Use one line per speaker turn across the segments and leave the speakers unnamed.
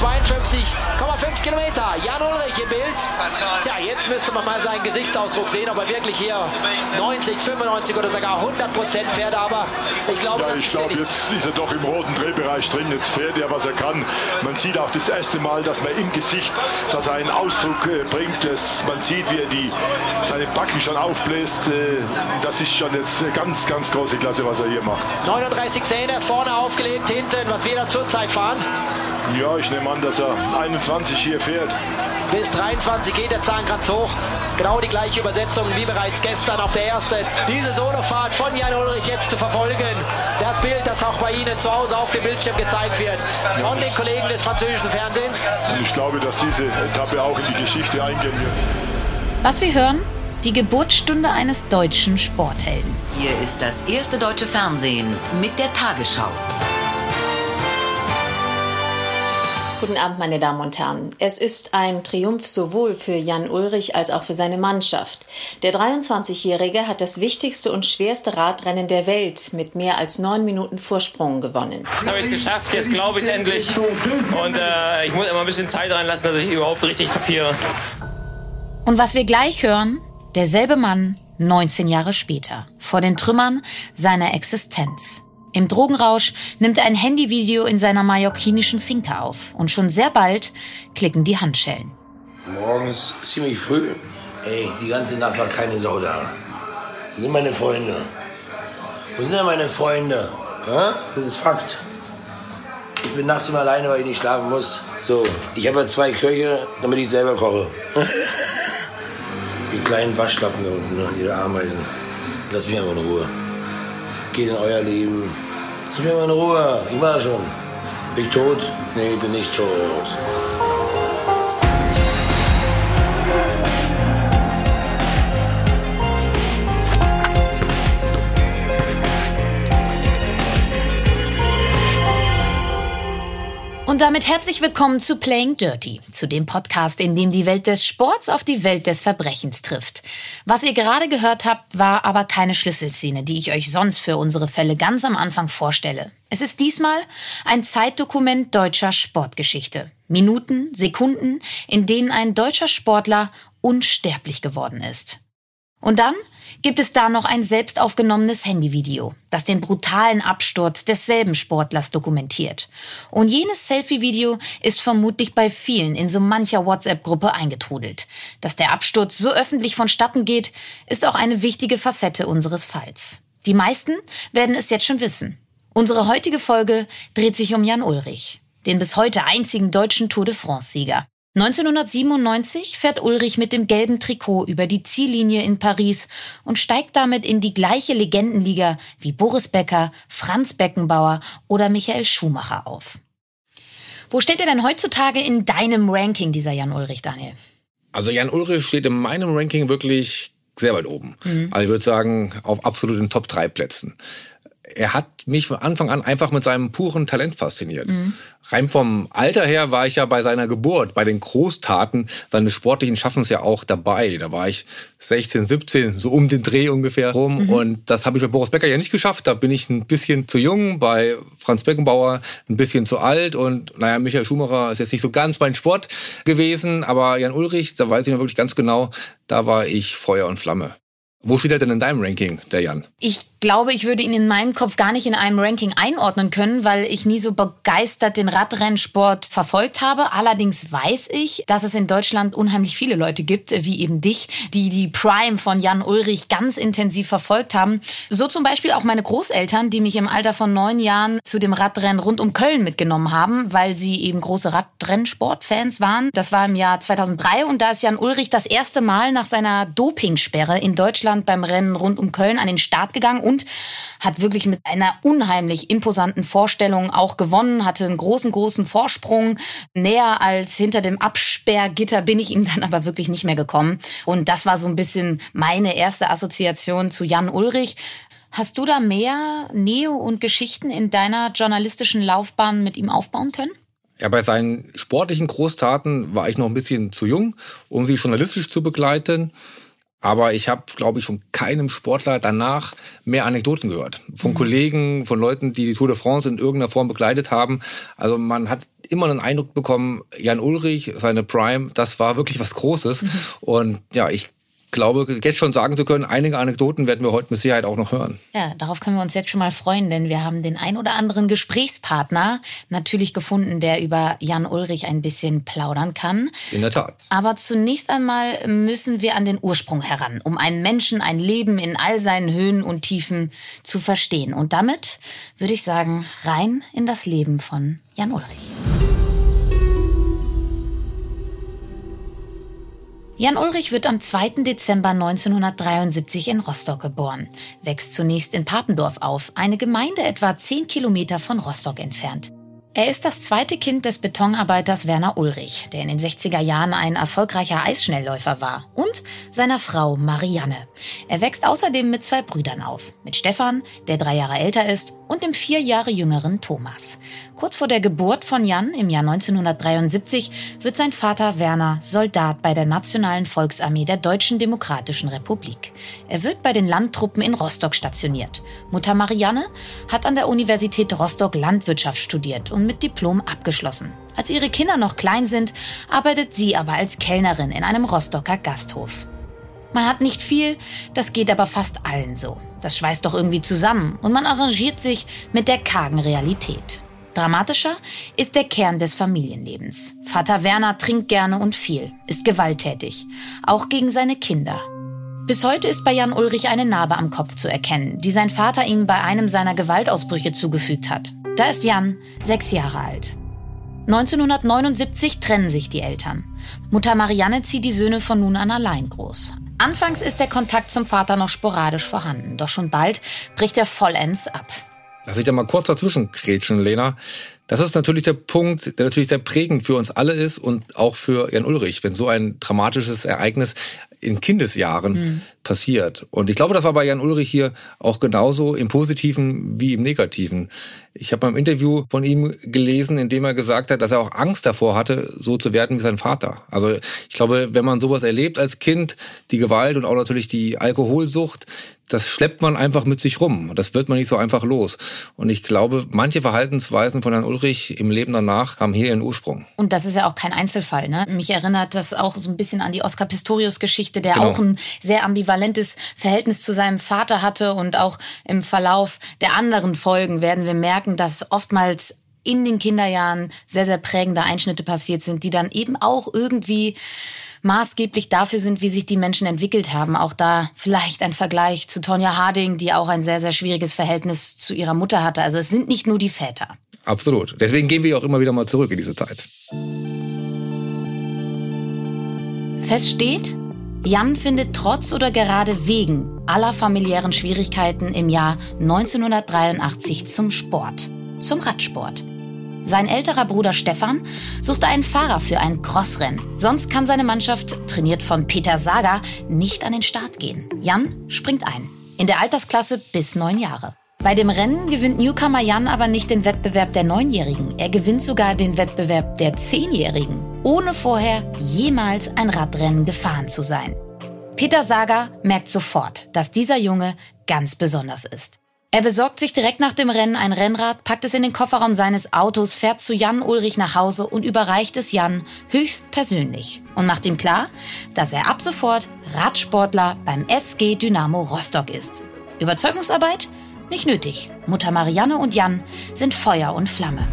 52,5 Kilometer. Jan Ulrich im Bild. Tja, jetzt müsste man mal seinen Gesichtsausdruck sehen, ob er wirklich hier 90, 95 oder sogar 100 Prozent fährt. Aber ich glaube,
ja, ich glaube, jetzt ist er doch im roten Drehbereich drin. Jetzt fährt er, was er kann. Man sieht auch das erste Mal, dass man im Gesicht, dass er einen Ausdruck äh, bringt. Dass man sieht, wie er die, seine Backen schon aufbläst. Äh, das ist schon jetzt ganz, ganz große Klasse, was er hier macht.
39 Zähne vorne aufgelegt, hinten, was wir da zurzeit fahren.
Ja, ich nehme an, dass er 21 hier fährt.
Bis 23 geht der Zahnkranz hoch. Genau die gleiche Übersetzung wie bereits gestern auf der ersten. Diese Solofahrt von Jan Ulrich jetzt zu verfolgen. Das Bild, das auch bei Ihnen zu Hause auf dem Bildschirm gezeigt wird. Von den Kollegen des französischen Fernsehens.
Und ich glaube, dass diese Etappe auch in die Geschichte eingehen wird.
Was wir hören, die Geburtsstunde eines deutschen Sporthelden.
Hier ist das erste deutsche Fernsehen mit der Tagesschau.
Guten Abend, meine Damen und Herren. Es ist ein Triumph sowohl für Jan Ulrich als auch für seine Mannschaft. Der 23-Jährige hat das wichtigste und schwerste Radrennen der Welt mit mehr als neun Minuten Vorsprung gewonnen.
Jetzt habe ich es geschafft, jetzt glaube ich endlich. Und äh, ich muss immer ein bisschen Zeit reinlassen, dass ich überhaupt richtig kapiere.
Und was wir gleich hören, derselbe Mann 19 Jahre später, vor den Trümmern seiner Existenz. Im Drogenrausch nimmt er ein Handyvideo in seiner mallorquinischen Finca auf und schon sehr bald klicken die Handschellen.
Morgens ziemlich früh. Ey, die ganze Nacht war keine Sau da. Wo sind meine Freunde? Wo sind denn meine Freunde? Ha? Das ist Fakt. Ich bin nachts immer alleine, weil ich nicht schlafen muss. So, ich habe jetzt zwei Köche, damit ich selber koche. die kleinen Waschlappen da unten, ne? diese Ameisen. Lass mich einfach in Ruhe geht in euer Leben. Lass mich mal in Ruhe. Ich war schon. Bin ich tot? Nee, bin nicht tot.
Und damit herzlich willkommen zu Playing Dirty, zu dem Podcast, in dem die Welt des Sports auf die Welt des Verbrechens trifft. Was ihr gerade gehört habt, war aber keine Schlüsselszene, die ich euch sonst für unsere Fälle ganz am Anfang vorstelle. Es ist diesmal ein Zeitdokument deutscher Sportgeschichte. Minuten, Sekunden, in denen ein deutscher Sportler unsterblich geworden ist. Und dann gibt es da noch ein selbst aufgenommenes Handyvideo, das den brutalen Absturz desselben Sportlers dokumentiert. Und jenes Selfie-Video ist vermutlich bei vielen in so mancher WhatsApp-Gruppe eingetrudelt. Dass der Absturz so öffentlich vonstatten geht, ist auch eine wichtige Facette unseres Falls. Die meisten werden es jetzt schon wissen. Unsere heutige Folge dreht sich um Jan Ulrich, den bis heute einzigen deutschen Tour de France-Sieger. 1997 fährt Ulrich mit dem gelben Trikot über die Ziellinie in Paris und steigt damit in die gleiche Legendenliga wie Boris Becker, Franz Beckenbauer oder Michael Schumacher auf. Wo steht er denn heutzutage in deinem Ranking, dieser Jan Ulrich, Daniel?
Also Jan Ulrich steht in meinem Ranking wirklich sehr weit oben. Mhm. Also ich würde sagen, auf absoluten Top 3 Plätzen er hat mich von Anfang an einfach mit seinem puren Talent fasziniert. Mhm. Rein vom Alter her war ich ja bei seiner Geburt, bei den Großtaten seines sportlichen Schaffens ja auch dabei. Da war ich 16, 17, so um den Dreh ungefähr rum. Mhm. Und das habe ich bei Boris Becker ja nicht geschafft. Da bin ich ein bisschen zu jung, bei Franz Beckenbauer ein bisschen zu alt. Und naja, Michael Schumacher ist jetzt nicht so ganz mein Sport gewesen. Aber Jan Ulrich, da weiß ich noch wirklich ganz genau, da war ich Feuer und Flamme. Wo steht er denn in deinem Ranking, der Jan?
Ich glaube, ich würde ihn in meinem Kopf gar nicht in einem Ranking einordnen können, weil ich nie so begeistert den Radrennsport verfolgt habe. Allerdings weiß ich, dass es in Deutschland unheimlich viele Leute gibt, wie eben dich, die die Prime von Jan Ulrich ganz intensiv verfolgt haben. So zum Beispiel auch meine Großeltern, die mich im Alter von neun Jahren zu dem Radrennen rund um Köln mitgenommen haben, weil sie eben große Radrennsportfans waren. Das war im Jahr 2003 und da ist Jan Ulrich das erste Mal nach seiner Dopingsperre in Deutschland beim Rennen rund um Köln an den Start gegangen und hat wirklich mit einer unheimlich imposanten Vorstellung auch gewonnen, hatte einen großen, großen Vorsprung. Näher als hinter dem Absperrgitter bin ich ihm dann aber wirklich nicht mehr gekommen. Und das war so ein bisschen meine erste Assoziation zu Jan Ulrich. Hast du da mehr Nähe und Geschichten in deiner journalistischen Laufbahn mit ihm aufbauen können?
Ja, bei seinen sportlichen Großtaten war ich noch ein bisschen zu jung, um sie journalistisch zu begleiten. Aber ich habe, glaube ich, von keinem Sportler danach mehr Anekdoten gehört. Von mhm. Kollegen, von Leuten, die die Tour de France in irgendeiner Form begleitet haben. Also man hat immer einen Eindruck bekommen, Jan Ulrich, seine Prime, das war wirklich was Großes. Mhm. Und ja, ich glaube, jetzt schon sagen zu können, einige Anekdoten werden wir heute mit Sicherheit auch noch hören.
Ja, darauf können wir uns jetzt schon mal freuen, denn wir haben den ein oder anderen Gesprächspartner natürlich gefunden, der über Jan Ulrich ein bisschen plaudern kann.
In der Tat.
Aber zunächst einmal müssen wir an den Ursprung heran, um einen Menschen, ein Leben in all seinen Höhen und Tiefen zu verstehen. Und damit würde ich sagen, rein in das Leben von Jan Ulrich. Jan Ulrich wird am 2. Dezember 1973 in Rostock geboren, wächst zunächst in Papendorf auf, eine Gemeinde etwa 10 Kilometer von Rostock entfernt. Er ist das zweite Kind des Betonarbeiters Werner Ulrich, der in den 60er Jahren ein erfolgreicher Eisschnellläufer war, und seiner Frau Marianne. Er wächst außerdem mit zwei Brüdern auf, mit Stefan, der drei Jahre älter ist, und dem vier Jahre jüngeren Thomas. Kurz vor der Geburt von Jan im Jahr 1973 wird sein Vater Werner Soldat bei der Nationalen Volksarmee der Deutschen Demokratischen Republik. Er wird bei den Landtruppen in Rostock stationiert. Mutter Marianne hat an der Universität Rostock Landwirtschaft studiert und mit Diplom abgeschlossen. Als ihre Kinder noch klein sind, arbeitet sie aber als Kellnerin in einem Rostocker Gasthof. Man hat nicht viel, das geht aber fast allen so. Das schweißt doch irgendwie zusammen und man arrangiert sich mit der kargen Realität. Dramatischer ist der Kern des Familienlebens. Vater Werner trinkt gerne und viel, ist gewalttätig, auch gegen seine Kinder. Bis heute ist bei Jan Ulrich eine Narbe am Kopf zu erkennen, die sein Vater ihm bei einem seiner Gewaltausbrüche zugefügt hat. Da ist Jan sechs Jahre alt. 1979 trennen sich die Eltern. Mutter Marianne zieht die Söhne von nun an allein groß. Anfangs ist der Kontakt zum Vater noch sporadisch vorhanden, doch schon bald bricht er vollends ab.
Lass ich da mal kurz dazwischen kretschen, Lena. Das ist natürlich der Punkt, der natürlich sehr prägend für uns alle ist und auch für Jan Ulrich, wenn so ein dramatisches Ereignis in Kindesjahren mhm. passiert. Und ich glaube, das war bei Jan Ulrich hier auch genauso im Positiven wie im Negativen. Ich habe mal im Interview von ihm gelesen, in dem er gesagt hat, dass er auch Angst davor hatte, so zu werden wie sein Vater. Also ich glaube, wenn man sowas erlebt als Kind, die Gewalt und auch natürlich die Alkoholsucht, das schleppt man einfach mit sich rum. Das wird man nicht so einfach los. Und ich glaube, manche Verhaltensweisen von Herrn Ulrich im Leben danach haben hier ihren Ursprung.
Und das ist ja auch kein Einzelfall. Ne? Mich erinnert das auch so ein bisschen an die Oscar Pistorius-Geschichte, der genau. auch ein sehr ambivalentes Verhältnis zu seinem Vater hatte. Und auch im Verlauf der anderen Folgen werden wir merken, dass oftmals in den Kinderjahren sehr, sehr prägende Einschnitte passiert sind, die dann eben auch irgendwie maßgeblich dafür sind, wie sich die Menschen entwickelt haben. Auch da vielleicht ein Vergleich zu Tonja Harding, die auch ein sehr, sehr schwieriges Verhältnis zu ihrer Mutter hatte. Also es sind nicht nur die Väter.
Absolut. Deswegen gehen wir auch immer wieder mal zurück in diese Zeit.
Fest steht, Jan findet trotz oder gerade wegen aller familiären Schwierigkeiten im Jahr 1983 zum Sport, zum Radsport. Sein älterer Bruder Stefan suchte einen Fahrer für ein Crossrennen. Sonst kann seine Mannschaft, trainiert von Peter Sager, nicht an den Start gehen. Jan springt ein. In der Altersklasse bis neun Jahre. Bei dem Rennen gewinnt Newcomer Jan aber nicht den Wettbewerb der Neunjährigen. Er gewinnt sogar den Wettbewerb der Zehnjährigen, ohne vorher jemals ein Radrennen gefahren zu sein. Peter Sager merkt sofort, dass dieser Junge ganz besonders ist. Er besorgt sich direkt nach dem Rennen ein Rennrad, packt es in den Kofferraum seines Autos, fährt zu Jan Ulrich nach Hause und überreicht es Jan höchst persönlich und macht ihm klar, dass er ab sofort Radsportler beim SG Dynamo Rostock ist. Überzeugungsarbeit? Nicht nötig. Mutter Marianne und Jan sind Feuer und Flamme.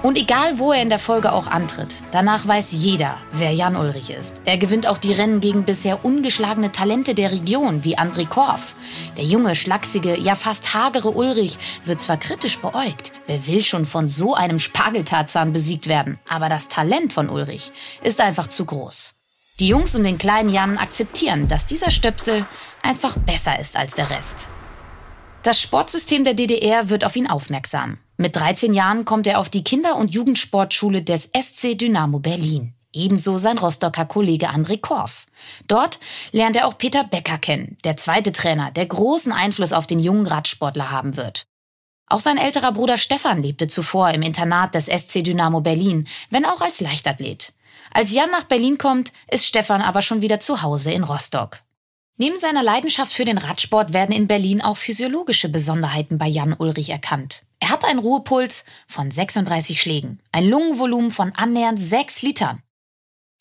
Und egal, wo er in der Folge auch antritt, danach weiß jeder, wer Jan Ulrich ist. Er gewinnt auch die Rennen gegen bisher ungeschlagene Talente der Region, wie André Korf. Der junge, schlachsige, ja fast hagere Ulrich wird zwar kritisch beäugt, wer will schon von so einem Spargeltarzahn besiegt werden, aber das Talent von Ulrich ist einfach zu groß. Die Jungs um den kleinen Jan akzeptieren, dass dieser Stöpsel einfach besser ist als der Rest. Das Sportsystem der DDR wird auf ihn aufmerksam. Mit 13 Jahren kommt er auf die Kinder- und Jugendsportschule des SC Dynamo Berlin. Ebenso sein Rostocker Kollege André Korf. Dort lernt er auch Peter Becker kennen, der zweite Trainer, der großen Einfluss auf den jungen Radsportler haben wird. Auch sein älterer Bruder Stefan lebte zuvor im Internat des SC Dynamo Berlin, wenn auch als Leichtathlet. Als Jan nach Berlin kommt, ist Stefan aber schon wieder zu Hause in Rostock. Neben seiner Leidenschaft für den Radsport werden in Berlin auch physiologische Besonderheiten bei Jan Ulrich erkannt. Er hat einen Ruhepuls von 36 Schlägen, ein Lungenvolumen von annähernd 6 Litern.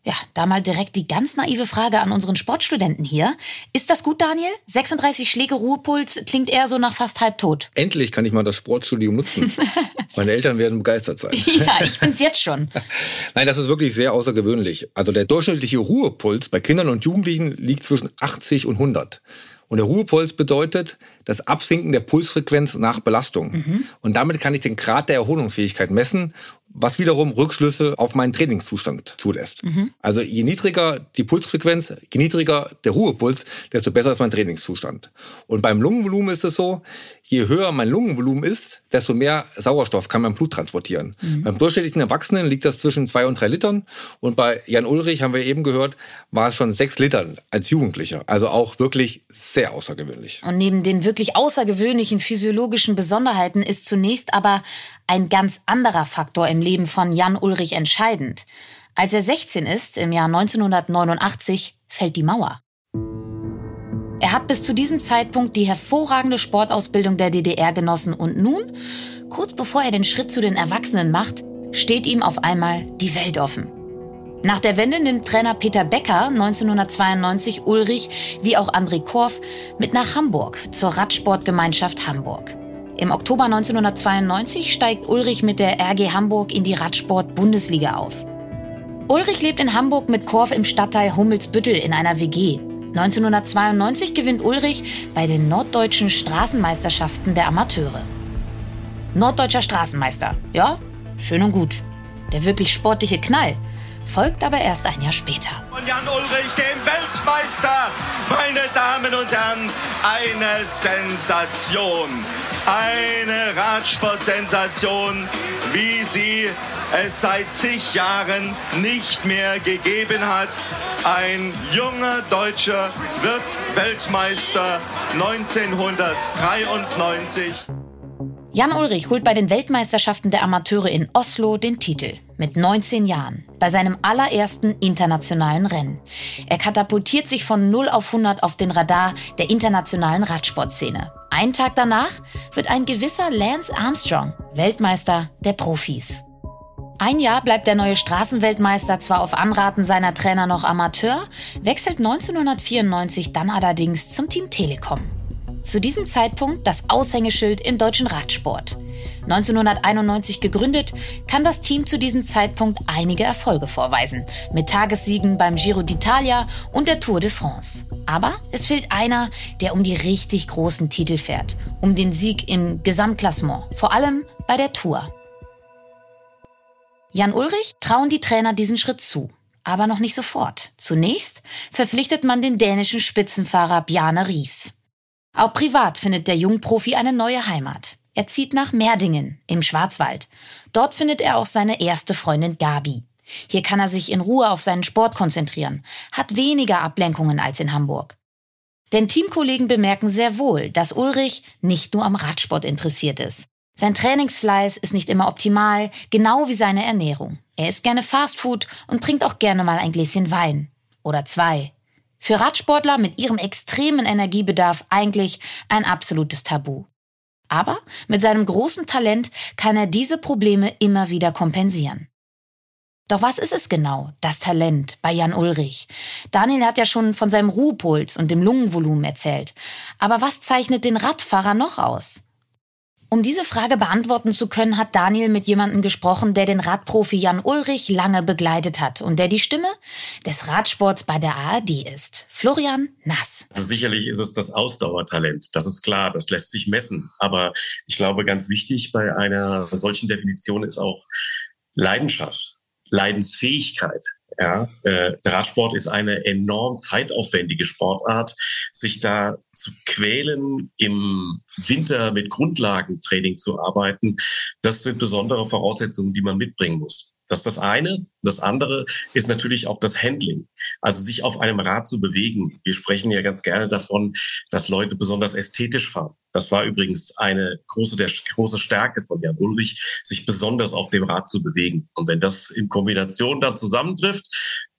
Ja, da mal direkt die ganz naive Frage an unseren Sportstudenten hier. Ist das gut, Daniel? 36 Schläge Ruhepuls klingt eher so nach fast halbtot.
Endlich kann ich mal das Sportstudium nutzen. Meine Eltern werden begeistert sein.
ja, ich bin's jetzt schon.
Nein, das ist wirklich sehr außergewöhnlich. Also der durchschnittliche Ruhepuls bei Kindern und Jugendlichen liegt zwischen 80 und 100. Und der Ruhepuls bedeutet das Absinken der Pulsfrequenz nach Belastung. Mhm. Und damit kann ich den Grad der Erholungsfähigkeit messen was wiederum Rückschlüsse auf meinen Trainingszustand zulässt. Mhm. Also je niedriger die Pulsfrequenz, je niedriger der Ruhepuls, desto besser ist mein Trainingszustand. Und beim Lungenvolumen ist es so, je höher mein Lungenvolumen ist, desto mehr Sauerstoff kann mein Blut transportieren. Mhm. Beim durchschnittlichen Erwachsenen liegt das zwischen zwei und drei Litern. Und bei Jan Ulrich, haben wir eben gehört, war es schon sechs Litern als Jugendlicher. Also auch wirklich sehr außergewöhnlich.
Und neben den wirklich außergewöhnlichen physiologischen Besonderheiten ist zunächst aber ein ganz anderer Faktor im Leben von Jan Ulrich entscheidend. Als er 16 ist, im Jahr 1989, fällt die Mauer. Er hat bis zu diesem Zeitpunkt die hervorragende Sportausbildung der DDR genossen und nun, kurz bevor er den Schritt zu den Erwachsenen macht, steht ihm auf einmal die Welt offen. Nach der Wende nimmt Trainer Peter Becker 1992 Ulrich wie auch André Korf mit nach Hamburg zur Radsportgemeinschaft Hamburg. Im Oktober 1992 steigt Ulrich mit der RG Hamburg in die Radsport-Bundesliga auf. Ulrich lebt in Hamburg mit Korf im Stadtteil Hummelsbüttel in einer WG. 1992 gewinnt Ulrich bei den norddeutschen Straßenmeisterschaften der Amateure. Norddeutscher Straßenmeister, ja, schön und gut. Der wirklich sportliche Knall folgt aber erst ein Jahr später.
Von Jan Ulrich, dem Weltmeister, meine Damen und Herren, eine Sensation. Eine Radsportsensation, wie sie es seit zig Jahren nicht mehr gegeben hat. Ein junger Deutscher wird Weltmeister 1993.
Jan Ulrich holt bei den Weltmeisterschaften der Amateure in Oslo den Titel mit 19 Jahren bei seinem allerersten internationalen Rennen. Er katapultiert sich von 0 auf 100 auf den Radar der internationalen Radsportszene. Ein Tag danach wird ein gewisser Lance Armstrong Weltmeister der Profis. Ein Jahr bleibt der neue Straßenweltmeister zwar auf Anraten seiner Trainer noch Amateur, wechselt 1994 dann allerdings zum Team Telekom. Zu diesem Zeitpunkt das Aushängeschild im deutschen Radsport. 1991 gegründet, kann das Team zu diesem Zeitpunkt einige Erfolge vorweisen. Mit Tagessiegen beim Giro d'Italia und der Tour de France. Aber es fehlt einer, der um die richtig großen Titel fährt. Um den Sieg im Gesamtklassement. Vor allem bei der Tour. Jan Ulrich trauen die Trainer diesen Schritt zu. Aber noch nicht sofort. Zunächst verpflichtet man den dänischen Spitzenfahrer Bjarne Ries. Auch privat findet der Jungprofi eine neue Heimat. Er zieht nach Merdingen im Schwarzwald. Dort findet er auch seine erste Freundin Gabi. Hier kann er sich in Ruhe auf seinen Sport konzentrieren, hat weniger Ablenkungen als in Hamburg. Denn Teamkollegen bemerken sehr wohl, dass Ulrich nicht nur am Radsport interessiert ist. Sein Trainingsfleiß ist nicht immer optimal, genau wie seine Ernährung. Er isst gerne Fastfood und trinkt auch gerne mal ein Gläschen Wein. Oder zwei. Für Radsportler mit ihrem extremen Energiebedarf eigentlich ein absolutes Tabu. Aber mit seinem großen Talent kann er diese Probleme immer wieder kompensieren. Doch was ist es genau, das Talent bei Jan Ulrich? Daniel hat ja schon von seinem Ruhepuls und dem Lungenvolumen erzählt. Aber was zeichnet den Radfahrer noch aus? Um diese Frage beantworten zu können, hat Daniel mit jemandem gesprochen, der den Radprofi Jan Ulrich lange begleitet hat und der die Stimme des Radsports bei der ARD ist. Florian Nass.
Also sicherlich ist es das Ausdauertalent. Das ist klar, das lässt sich messen. Aber ich glaube, ganz wichtig bei einer solchen Definition ist auch Leidenschaft, Leidensfähigkeit. Ja, äh, der Radsport ist eine enorm zeitaufwendige Sportart. Sich da zu quälen, im Winter mit Grundlagentraining zu arbeiten, das sind besondere Voraussetzungen, die man mitbringen muss. Das ist das eine. Das andere ist natürlich auch das Handling, also sich auf einem Rad zu bewegen. Wir sprechen ja ganz gerne davon, dass Leute besonders ästhetisch fahren. Das war übrigens eine große, der, große Stärke von Jan Ulrich, sich besonders auf dem Rad zu bewegen. Und wenn das in Kombination dann zusammentrifft,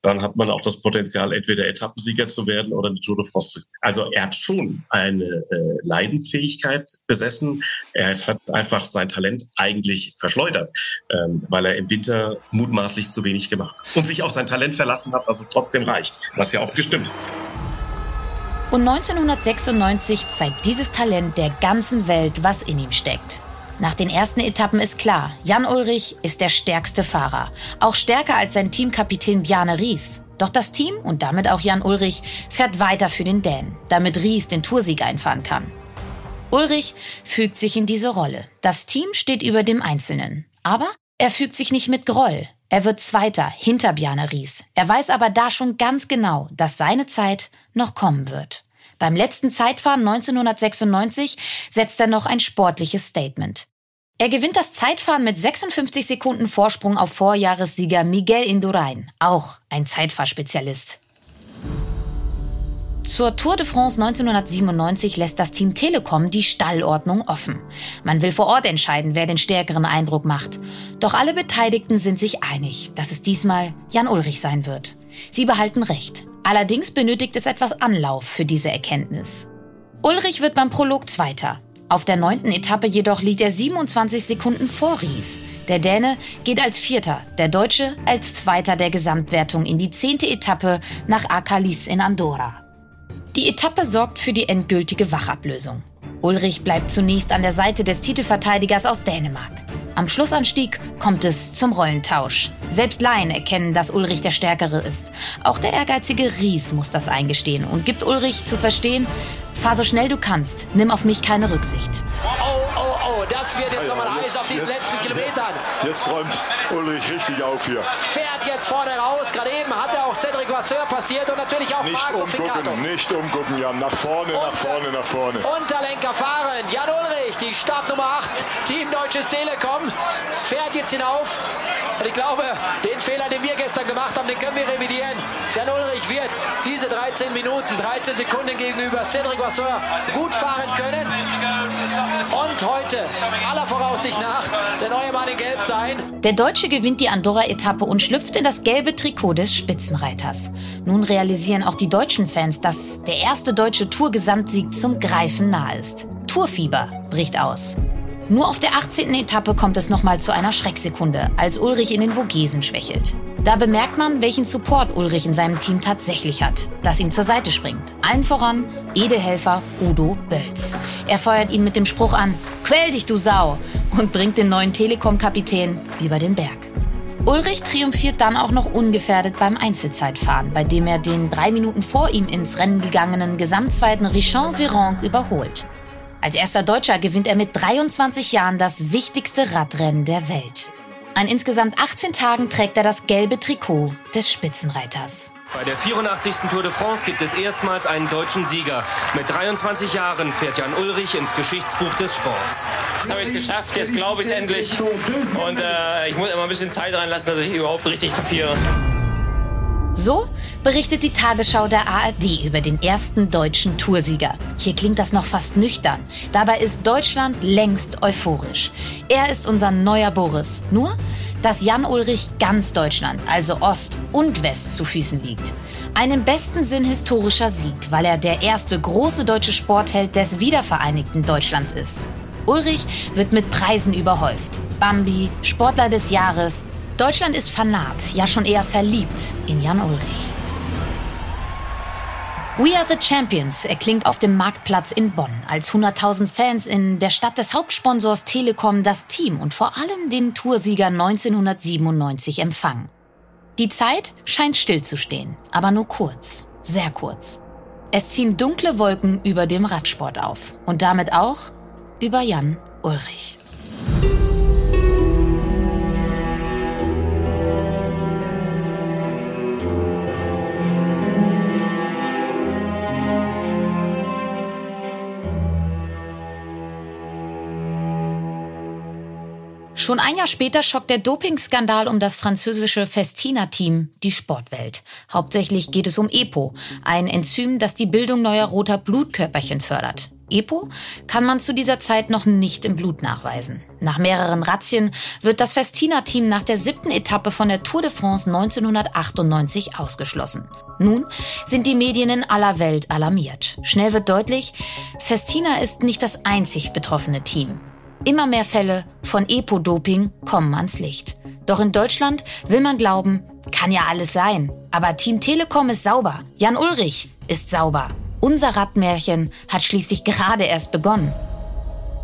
dann hat man auch das Potenzial, entweder Etappensieger zu werden oder eine Tour de France. Also er hat schon eine äh, Leidensfähigkeit besessen. Er hat einfach sein Talent eigentlich verschleudert, ähm, weil er im Winter mutmaßlich zu wenig gemacht hat und sich auf sein Talent verlassen hat, dass es trotzdem reicht, was ja auch gestimmt hat.
Und 1996 zeigt dieses Talent der ganzen Welt, was in ihm steckt. Nach den ersten Etappen ist klar, Jan Ulrich ist der stärkste Fahrer. Auch stärker als sein Teamkapitän Bjarne Ries. Doch das Team und damit auch Jan Ulrich fährt weiter für den Dänen, damit Ries den Toursieg einfahren kann. Ulrich fügt sich in diese Rolle. Das Team steht über dem Einzelnen. Aber er fügt sich nicht mit Groll. Er wird Zweiter hinter Bjarne Ries. Er weiß aber da schon ganz genau, dass seine Zeit noch kommen wird. Beim letzten Zeitfahren 1996 setzt er noch ein sportliches Statement. Er gewinnt das Zeitfahren mit 56 Sekunden Vorsprung auf Vorjahressieger Miguel Indurain, auch ein Zeitfahrspezialist. Zur Tour de France 1997 lässt das Team Telekom die Stallordnung offen. Man will vor Ort entscheiden, wer den stärkeren Eindruck macht. Doch alle Beteiligten sind sich einig, dass es diesmal Jan Ulrich sein wird. Sie behalten recht. Allerdings benötigt es etwas Anlauf für diese Erkenntnis. Ulrich wird beim Prolog Zweiter. Auf der neunten Etappe jedoch liegt er 27 Sekunden vor Ries. Der Däne geht als Vierter, der Deutsche als Zweiter der Gesamtwertung in die zehnte Etappe nach Akalis in Andorra. Die Etappe sorgt für die endgültige Wachablösung. Ulrich bleibt zunächst an der Seite des Titelverteidigers aus Dänemark. Am Schlussanstieg kommt es zum Rollentausch. Selbst Laien erkennen, dass Ulrich der Stärkere ist. Auch der ehrgeizige Ries muss das eingestehen und gibt Ulrich zu verstehen, fahr so schnell du kannst, nimm auf mich keine Rücksicht.
Oh, oh, oh, das wird jetzt nochmal heiß auf den letzten Kilometern.
Jetzt räumt Ulrich richtig auf hier.
Fährt jetzt vorne raus. Gerade eben hat er auch Cedric Vasseur passiert und natürlich auch
Nicht
Marco
umgucken, nicht umgucken, Jan. Nach vorne, nach vorne, nach vorne.
Unterlenker fahren. Jan Ulrich, die Startnummer 8, Team Deutsches Telekom, fährt jetzt hinauf. Und ich glaube, den Fehler, den wir gestern gemacht haben, den können wir revidieren. Jan Ulrich wird diese 13 Minuten, 13 Sekunden gegenüber Cedric Vasseur gut fahren können. Und heute, aller Voraussicht nach, der neue Mann in Gelb sein.
Der Deutsche gewinnt die Andorra-Etappe und schlüpft in das gelbe Trikot des Spitzenreiters. Nun realisieren auch die deutschen Fans, dass der erste deutsche Tour-Gesamtsieg zum Greifen nahe ist. Tourfieber bricht aus. Nur auf der 18. Etappe kommt es nochmal zu einer Schrecksekunde, als Ulrich in den Vogesen schwächelt. Da bemerkt man, welchen Support Ulrich in seinem Team tatsächlich hat, das ihm zur Seite springt. Allen voran Edelhelfer Udo Bölz. Er feuert ihn mit dem Spruch an, Quäl dich, du Sau! und bringt den neuen Telekom-Kapitän über den Berg. Ulrich triumphiert dann auch noch ungefährdet beim Einzelzeitfahren, bei dem er den drei Minuten vor ihm ins Rennen gegangenen Gesamtzweiten Richard Virenque überholt. Als erster Deutscher gewinnt er mit 23 Jahren das wichtigste Radrennen der Welt. An insgesamt 18 Tagen trägt er das gelbe Trikot des Spitzenreiters.
Bei der 84. Tour de France gibt es erstmals einen deutschen Sieger. Mit 23 Jahren fährt Jan Ulrich ins Geschichtsbuch des Sports.
Jetzt habe ich es geschafft, jetzt glaube ich endlich. Und äh, ich muss immer ein bisschen Zeit reinlassen, dass ich überhaupt richtig kapiere.
So berichtet die Tagesschau der ARD über den ersten deutschen Toursieger. Hier klingt das noch fast nüchtern. Dabei ist Deutschland längst euphorisch. Er ist unser neuer Boris. Nur, dass Jan Ulrich ganz Deutschland, also Ost und West, zu Füßen liegt. Ein im besten Sinn historischer Sieg, weil er der erste große deutsche Sportheld des wiedervereinigten Deutschlands ist. Ulrich wird mit Preisen überhäuft. Bambi, Sportler des Jahres, Deutschland ist fanat, ja schon eher verliebt in Jan Ulrich. We are the Champions erklingt auf dem Marktplatz in Bonn, als 100.000 Fans in der Stadt des Hauptsponsors Telekom das Team und vor allem den Toursieger 1997 empfangen. Die Zeit scheint stillzustehen, aber nur kurz, sehr kurz. Es ziehen dunkle Wolken über dem Radsport auf und damit auch über Jan Ulrich. Schon ein Jahr später schockt der Dopingskandal um das französische Festina-Team die Sportwelt. Hauptsächlich geht es um EPO, ein Enzym, das die Bildung neuer roter Blutkörperchen fördert. EPO kann man zu dieser Zeit noch nicht im Blut nachweisen. Nach mehreren Razzien wird das Festina-Team nach der siebten Etappe von der Tour de France 1998 ausgeschlossen. Nun sind die Medien in aller Welt alarmiert. Schnell wird deutlich, Festina ist nicht das einzig betroffene Team. Immer mehr Fälle von Epo-Doping kommen ans Licht. Doch in Deutschland will man glauben, kann ja alles sein. Aber Team Telekom ist sauber. Jan Ulrich ist sauber. Unser Radmärchen hat schließlich gerade erst begonnen.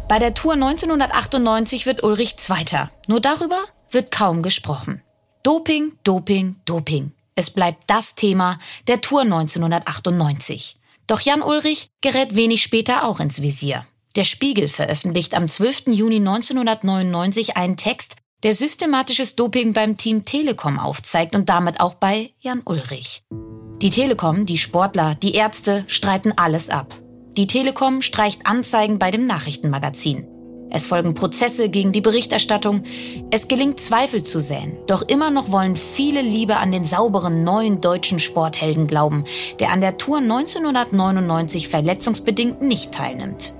Bei der Tour 1998 wird Ulrich Zweiter. Nur darüber wird kaum gesprochen. Doping, Doping, Doping. Es bleibt das Thema der Tour 1998. Doch Jan Ulrich gerät wenig später auch ins Visier. Der Spiegel veröffentlicht am 12. Juni 1999 einen Text, der systematisches Doping beim Team Telekom aufzeigt und damit auch bei Jan Ulrich. Die Telekom, die Sportler, die Ärzte streiten alles ab. Die Telekom streicht Anzeigen bei dem Nachrichtenmagazin. Es folgen Prozesse gegen die Berichterstattung. Es gelingt Zweifel zu säen. Doch immer noch wollen viele lieber an den sauberen neuen deutschen Sporthelden glauben, der an der Tour 1999 verletzungsbedingt nicht teilnimmt.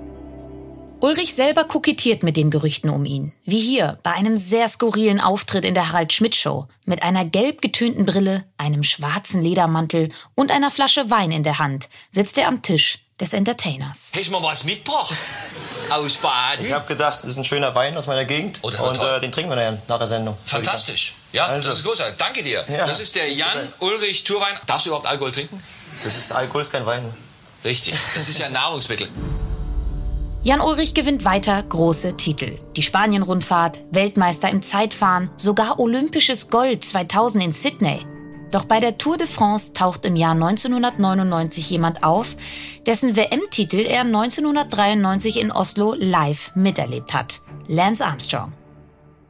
Ulrich selber kokettiert mit den Gerüchten um ihn. Wie hier, bei einem sehr skurrilen Auftritt in der Harald Schmidt Show. Mit einer gelb getönten Brille, einem schwarzen Ledermantel und einer Flasche Wein in der Hand sitzt er am Tisch des Entertainers.
Hast du mal was mitgebracht? Aus Baden?
Ich habe gedacht, das ist ein schöner Wein aus meiner Gegend
Oh,
und äh, den trinken wir dann nach der Sendung.
Fantastisch. Ja,
Also.
das ist großartig. Danke dir.
Ja.
Das ist der Jan Ulrich Tourwein. Darfst du überhaupt Alkohol trinken?
Das ist Alkohol, ist kein Wein.
Richtig. Das ist ja ein Nahrungsmittel.
Jan Ulrich gewinnt weiter große Titel. Die Spanien-Rundfahrt, Weltmeister im Zeitfahren, sogar olympisches Gold 2000 in Sydney. Doch bei der Tour de France taucht im Jahr 1999 jemand auf, dessen WM-Titel er 1993 in Oslo live miterlebt hat. Lance Armstrong.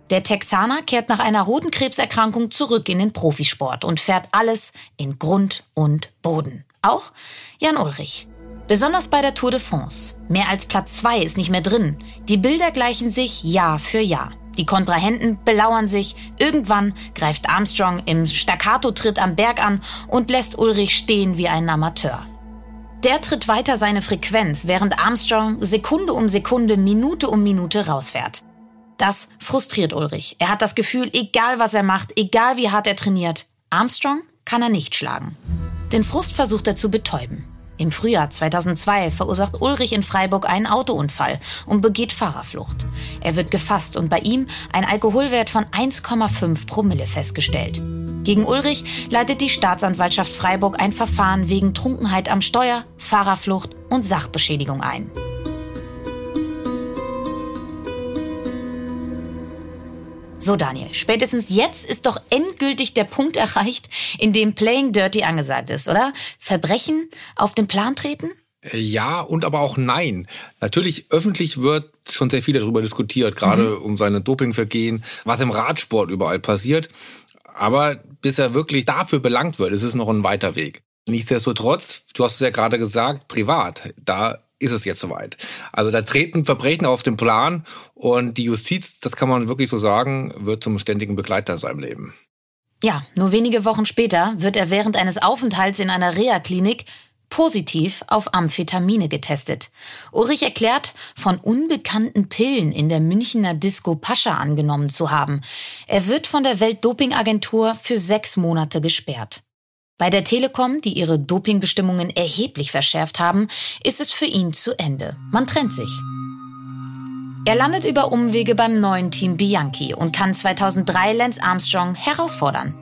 Der Texaner kehrt nach einer Hodenkrebserkrankung zurück in den Profisport und fährt alles in Grund und Boden. Auch Jan Ulrich. Besonders bei der Tour de France. Mehr als Platz zwei ist nicht mehr drin. Die Bilder gleichen sich Jahr für Jahr. Die Kontrahenten belauern sich. Irgendwann greift Armstrong im Staccato-Tritt am Berg an und lässt Ulrich stehen wie ein Amateur. Der tritt weiter seine Frequenz, während Armstrong Sekunde um Sekunde, Minute um Minute rausfährt. Das frustriert Ulrich. Er hat das Gefühl, egal was er macht, egal wie hart er trainiert, Armstrong kann er nicht schlagen. Den Frust versucht er zu betäuben. Im Frühjahr 2002 verursacht Ulrich in Freiburg einen Autounfall und begeht Fahrerflucht. Er wird gefasst und bei ihm ein Alkoholwert von 1,5 Promille festgestellt. Gegen Ulrich leitet die Staatsanwaltschaft Freiburg ein Verfahren wegen Trunkenheit am Steuer, Fahrerflucht und Sachbeschädigung ein. So, Daniel, spätestens jetzt ist doch endgültig der Punkt erreicht, in dem Playing Dirty angesagt ist, oder? Verbrechen auf den Plan treten?
Äh, Ja und aber auch nein. Natürlich öffentlich wird schon sehr viel darüber diskutiert, gerade um seine Dopingvergehen, was im Radsport überall passiert. Aber bis er wirklich dafür belangt wird, ist es noch ein weiter Weg. Nichtsdestotrotz, du hast es ja gerade gesagt, privat, da ist es jetzt soweit. Also da treten Verbrechen auf den Plan und die Justiz, das kann man wirklich so sagen, wird zum ständigen Begleiter in seinem Leben.
Ja, nur wenige Wochen später wird er während eines Aufenthalts in einer Reha-Klinik positiv auf Amphetamine getestet. Ulrich erklärt, von unbekannten Pillen in der Münchner Disco Pascha angenommen zu haben. Er wird von der Weltdopingagentur für sechs Monate gesperrt. Bei der Telekom, die ihre Dopingbestimmungen erheblich verschärft haben, ist es für ihn zu Ende. Man trennt sich. Er landet über Umwege beim neuen Team Bianchi und kann 2003 Lance Armstrong herausfordern.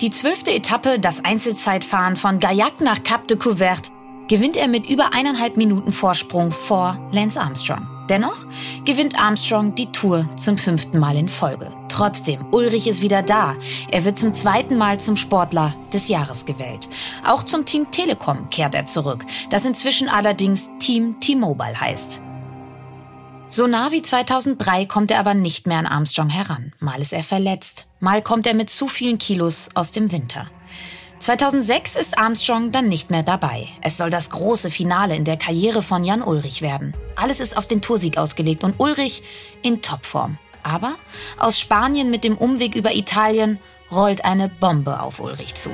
Die zwölfte Etappe, das Einzelzeitfahren von Gaillac nach Cap de Couvert, gewinnt er mit über eineinhalb Minuten Vorsprung vor Lance Armstrong. Dennoch gewinnt Armstrong die Tour zum fünften Mal in Folge. Trotzdem, Ulrich ist wieder da. Er wird zum zweiten Mal zum Sportler des Jahres gewählt. Auch zum Team Telekom kehrt er zurück, das inzwischen allerdings Team T-Mobile heißt. So nah wie 2003 kommt er aber nicht mehr an Armstrong heran. Mal ist er verletzt, mal kommt er mit zu vielen Kilos aus dem Winter. 2006 ist Armstrong dann nicht mehr dabei. Es soll das große Finale in der Karriere von Jan Ulrich werden. Alles ist auf den Toursieg ausgelegt und Ulrich in Topform. Aber aus Spanien mit dem Umweg über Italien rollt eine Bombe auf Ulrich zu.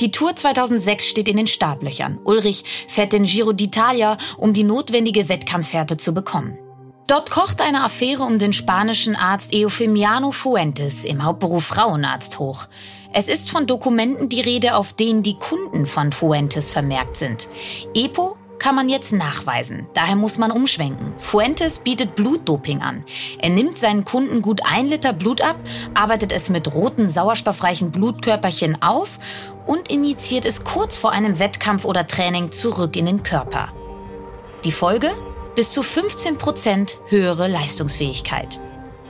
Die Tour 2006 steht in den Startlöchern. Ulrich fährt den Giro d'Italia, um die notwendige Wettkampfhärte zu bekommen. Dort kocht eine Affäre um den spanischen Arzt Eufemiano Fuentes im Hauptberuf Frauenarzt hoch. Es ist von Dokumenten die Rede, auf denen die Kunden von Fuentes vermerkt sind. EPO kann man jetzt nachweisen. Daher muss man umschwenken. Fuentes bietet Blutdoping an. Er nimmt seinen Kunden gut ein Liter Blut ab, arbeitet es mit roten, sauerstoffreichen Blutkörperchen auf und injiziert es kurz vor einem Wettkampf oder Training zurück in den Körper. Die Folge? Bis zu 15 Prozent höhere Leistungsfähigkeit.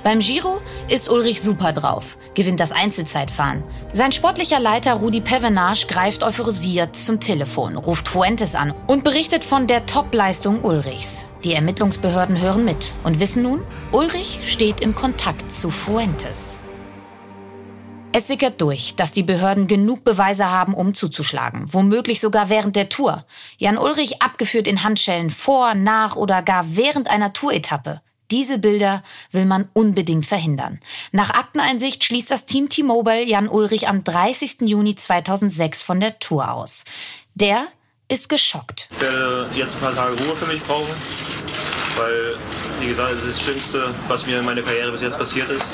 Beim Giro ist Ulrich super drauf, gewinnt das Einzelzeitfahren. Sein sportlicher Leiter Rudi Pevenage greift euphorisiert zum Telefon, ruft Fuentes an und berichtet von der Top-Leistung Ulrichs. Die Ermittlungsbehörden hören mit und wissen nun, Ulrich steht im Kontakt zu Fuentes. Es sickert durch, dass die Behörden genug Beweise haben, um zuzuschlagen. Womöglich sogar während der Tour. Jan Ulrich abgeführt in Handschellen vor, nach oder gar während einer Touretappe. Diese Bilder will man unbedingt verhindern. Nach Akteneinsicht schließt das Team T-Mobile Jan Ulrich am 30. Juni 2006 von der Tour aus. Der ist geschockt.
Ich werde jetzt ein paar Tage Ruhe für mich brauchen, weil, wie gesagt, das ist das Schlimmste, was mir in meiner Karriere bis jetzt passiert ist.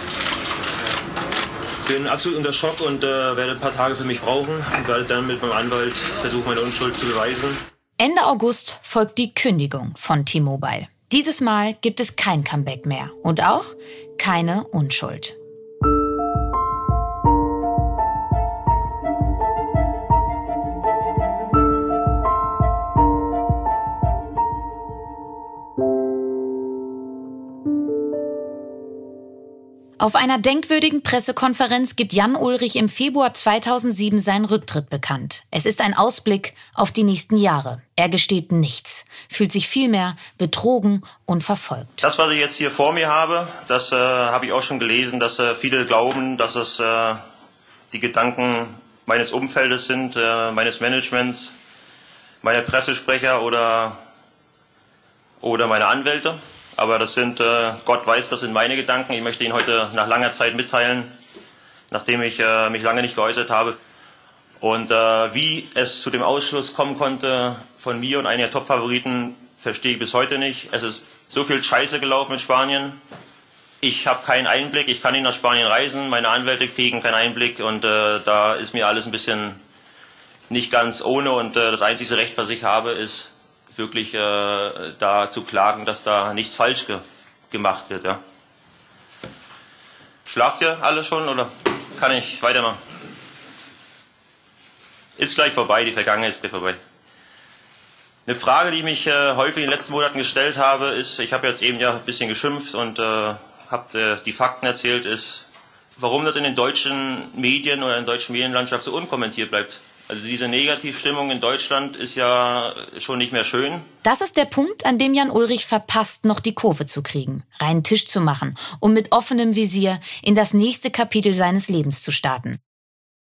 Ich bin absolut unter Schock und äh, werde ein paar Tage für mich brauchen und werde dann mit meinem Anwalt versuchen, meine Unschuld zu beweisen.
Ende August folgt die Kündigung von T-Mobile. Dieses Mal gibt es kein Comeback mehr und auch keine Unschuld. Auf einer denkwürdigen Pressekonferenz gibt Jan Ulrich im Februar 2007 seinen Rücktritt bekannt. Es ist ein Ausblick auf die nächsten Jahre. Er gesteht nichts, fühlt sich vielmehr betrogen und verfolgt.
Das, was ich jetzt hier vor mir habe, das äh, habe ich auch schon gelesen, dass äh, viele glauben, dass es äh, die Gedanken meines Umfeldes sind, äh, meines Managements, meiner Pressesprecher oder, oder meine Anwälte. Aber das sind, äh, Gott weiß, das sind meine Gedanken. Ich möchte Ihnen heute nach langer Zeit mitteilen, nachdem ich äh, mich lange nicht geäußert habe. Und äh, wie es zu dem Ausschluss kommen konnte von mir und einiger Top-Favoriten, verstehe ich bis heute nicht. Es ist so viel Scheiße gelaufen in Spanien. Ich habe keinen Einblick, ich kann nicht nach Spanien reisen, meine Anwälte kriegen keinen Einblick und äh, da ist mir alles ein bisschen nicht ganz ohne und äh, das einzige Recht, was ich habe, ist wirklich äh, da zu klagen, dass da nichts falsch ge gemacht wird. Ja. Schlaft ihr alle schon oder kann ich weitermachen? Ist gleich vorbei, die Vergangenheit ist gleich vorbei. Eine Frage, die ich mich äh, häufig in den letzten Monaten gestellt habe, ist, ich habe jetzt eben ja ein bisschen geschimpft und äh, habe äh, die Fakten erzählt, ist, warum das in den deutschen Medien oder in der deutschen Medienlandschaft so unkommentiert bleibt. Also diese Negativstimmung in Deutschland ist ja schon nicht mehr schön.
Das ist der Punkt, an dem Jan Ulrich verpasst, noch die Kurve zu kriegen, reinen Tisch zu machen und mit offenem Visier in das nächste Kapitel seines Lebens zu starten.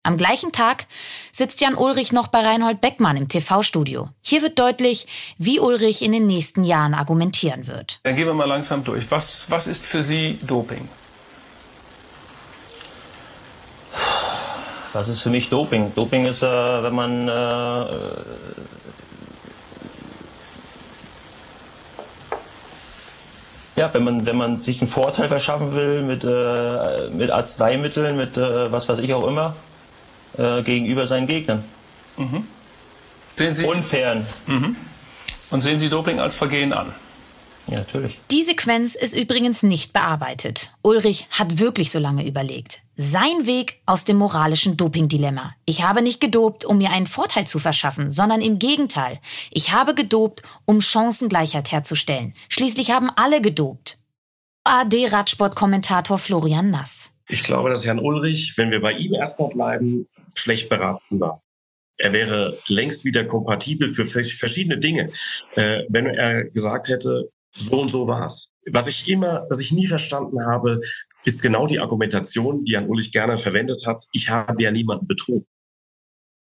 Am gleichen Tag sitzt Jan Ulrich noch bei Reinhold Beckmann im TV-Studio. Hier wird deutlich, wie Ulrich in den nächsten Jahren argumentieren wird.
Dann gehen wir mal langsam durch. Was, was ist für Sie Doping?
Was ist für mich Doping? Doping ist, äh, wenn man äh, ja, wenn man, wenn man sich einen Vorteil verschaffen will mit, äh, mit Arzneimitteln, mit äh, was weiß ich auch immer, äh, gegenüber seinen Gegnern.
Mhm. Sehen Sie,
Unfairen.
Mhm. Und sehen Sie Doping als Vergehen an?
Ja, natürlich.
Die Sequenz ist übrigens nicht bearbeitet. Ulrich hat wirklich so lange überlegt. Sein Weg aus dem moralischen Doping-Dilemma. Ich habe nicht gedopt, um mir einen Vorteil zu verschaffen, sondern im Gegenteil. Ich habe gedopt, um Chancengleichheit herzustellen. Schließlich haben alle gedopt. AD-Radsport-Kommentator Florian Nass.
Ich glaube, dass Herrn Ulrich, wenn wir bei ihm erstmal bleiben, schlecht beraten war. Er wäre längst wieder kompatibel für verschiedene Dinge, äh, wenn er gesagt hätte, so und so war's. Was ich immer, was ich nie verstanden habe, ist genau die Argumentation, die Jan Ulrich gerne verwendet hat. Ich habe ja niemanden betrogen.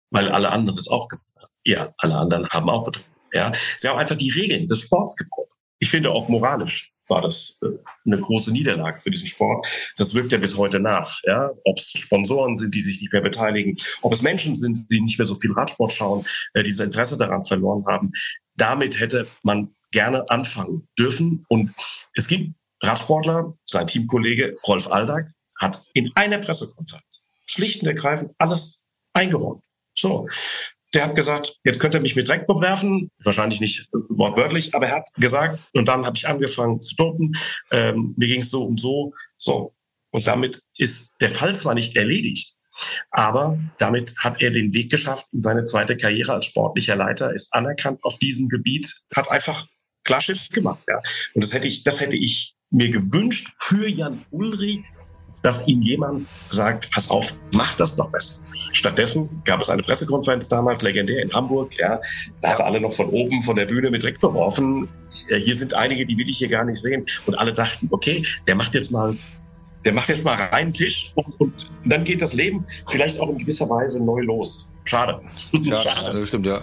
Weil alle anderen das auch gemacht haben. Ja, alle anderen haben auch betrogen. Ja, sie haben einfach die Regeln des Sports gebrochen. Ich finde auch moralisch. war das äh, eine große Niederlage für diesen Sport. Das wirkt ja bis heute nach. Ja? Ob es Sponsoren sind, die sich nicht mehr beteiligen, ob es Menschen sind, die nicht mehr so viel Radsport schauen, äh, dieses Interesse daran verloren haben. Damit hätte man gerne anfangen dürfen. Und es gibt Radsportler, sein Teamkollege Rolf Aldag hat in einer Pressekonferenz schlicht und ergreifend alles eingeräumt. So. Der hat gesagt, jetzt könnt ihr mich mit Dreck bewerfen, wahrscheinlich nicht wortwörtlich, aber er hat gesagt, und dann habe ich angefangen zu dopen, ähm, mir ging es so und so, so. Und damit ist der Fall zwar nicht erledigt, aber damit hat er den Weg geschafft in seine zweite Karriere als sportlicher Leiter, ist anerkannt auf diesem Gebiet, hat einfach klar Schiff gemacht. Ja. Und das hätte ich, das hätte ich mir gewünscht für Jan Ulrich, dass ihm jemand sagt, pass auf, mach das doch besser. Stattdessen gab es eine Pressekonferenz damals, legendär in Hamburg, ja, da hat er alle noch von oben von der Bühne mit Dreck beworfen. Hier sind einige, die will ich hier gar nicht sehen. Und alle dachten, okay, der macht jetzt mal, der macht jetzt mal reinen Tisch und, und dann geht das Leben vielleicht auch in gewisser Weise neu los. Schade.
Schade, Schade. das stimmt, ja.